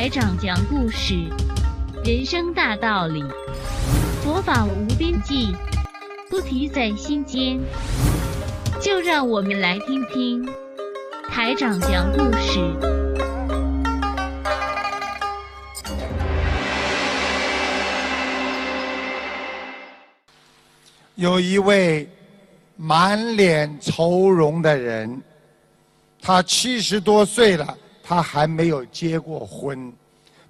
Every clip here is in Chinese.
台长讲故事，人生大道理，佛法无边际，不提在心间。就让我们来听听台长讲故事。有一位满脸愁容的人，他七十多岁了，他还没有结过婚，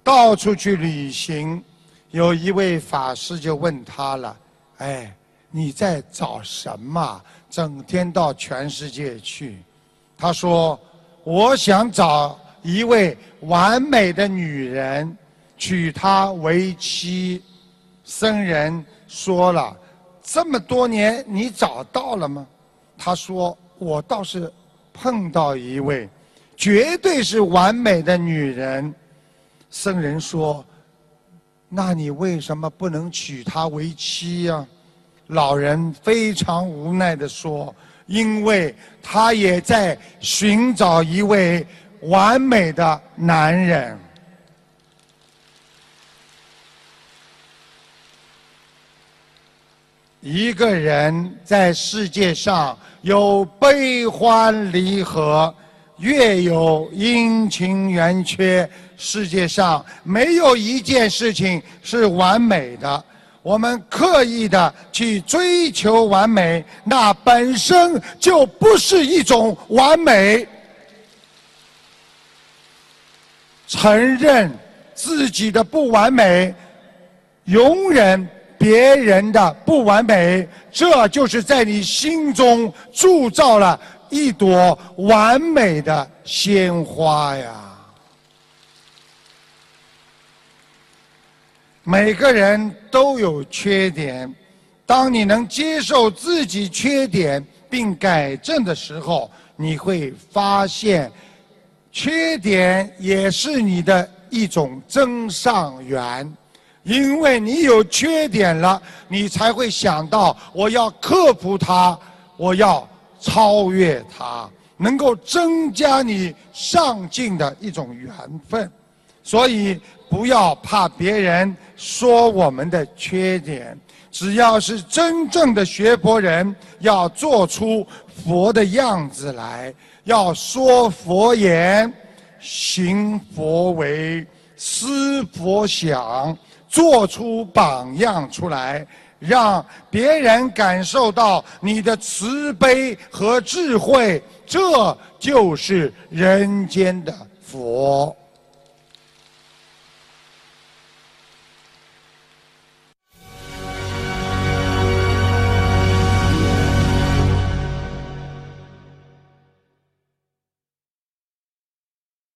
到处去旅行。有一位法师就问他了：“哎，你在找什么？整天到全世界去？”他说：“我想找一位完美的女人，娶她为妻。”僧人说了。这么多年，你找到了吗？他说：“我倒是碰到一位，绝对是完美的女人。”僧人说：“那你为什么不能娶她为妻呀？”老人非常无奈地说：“因为他也在寻找一位完美的男人。”一个人在世界上有悲欢离合，月有阴晴圆缺。世界上没有一件事情是完美的。我们刻意的去追求完美，那本身就不是一种完美。承认自己的不完美，容忍。别人的不完美，这就是在你心中铸造了一朵完美的鲜花呀。每个人都有缺点，当你能接受自己缺点并改正的时候，你会发现，缺点也是你的一种增上缘。因为你有缺点了，你才会想到我要克服它，我要超越它，能够增加你上进的一种缘分。所以不要怕别人说我们的缺点，只要是真正的学佛人，要做出佛的样子来，要说佛言，行佛为，思佛想。做出榜样出来，让别人感受到你的慈悲和智慧，这就是人间的佛。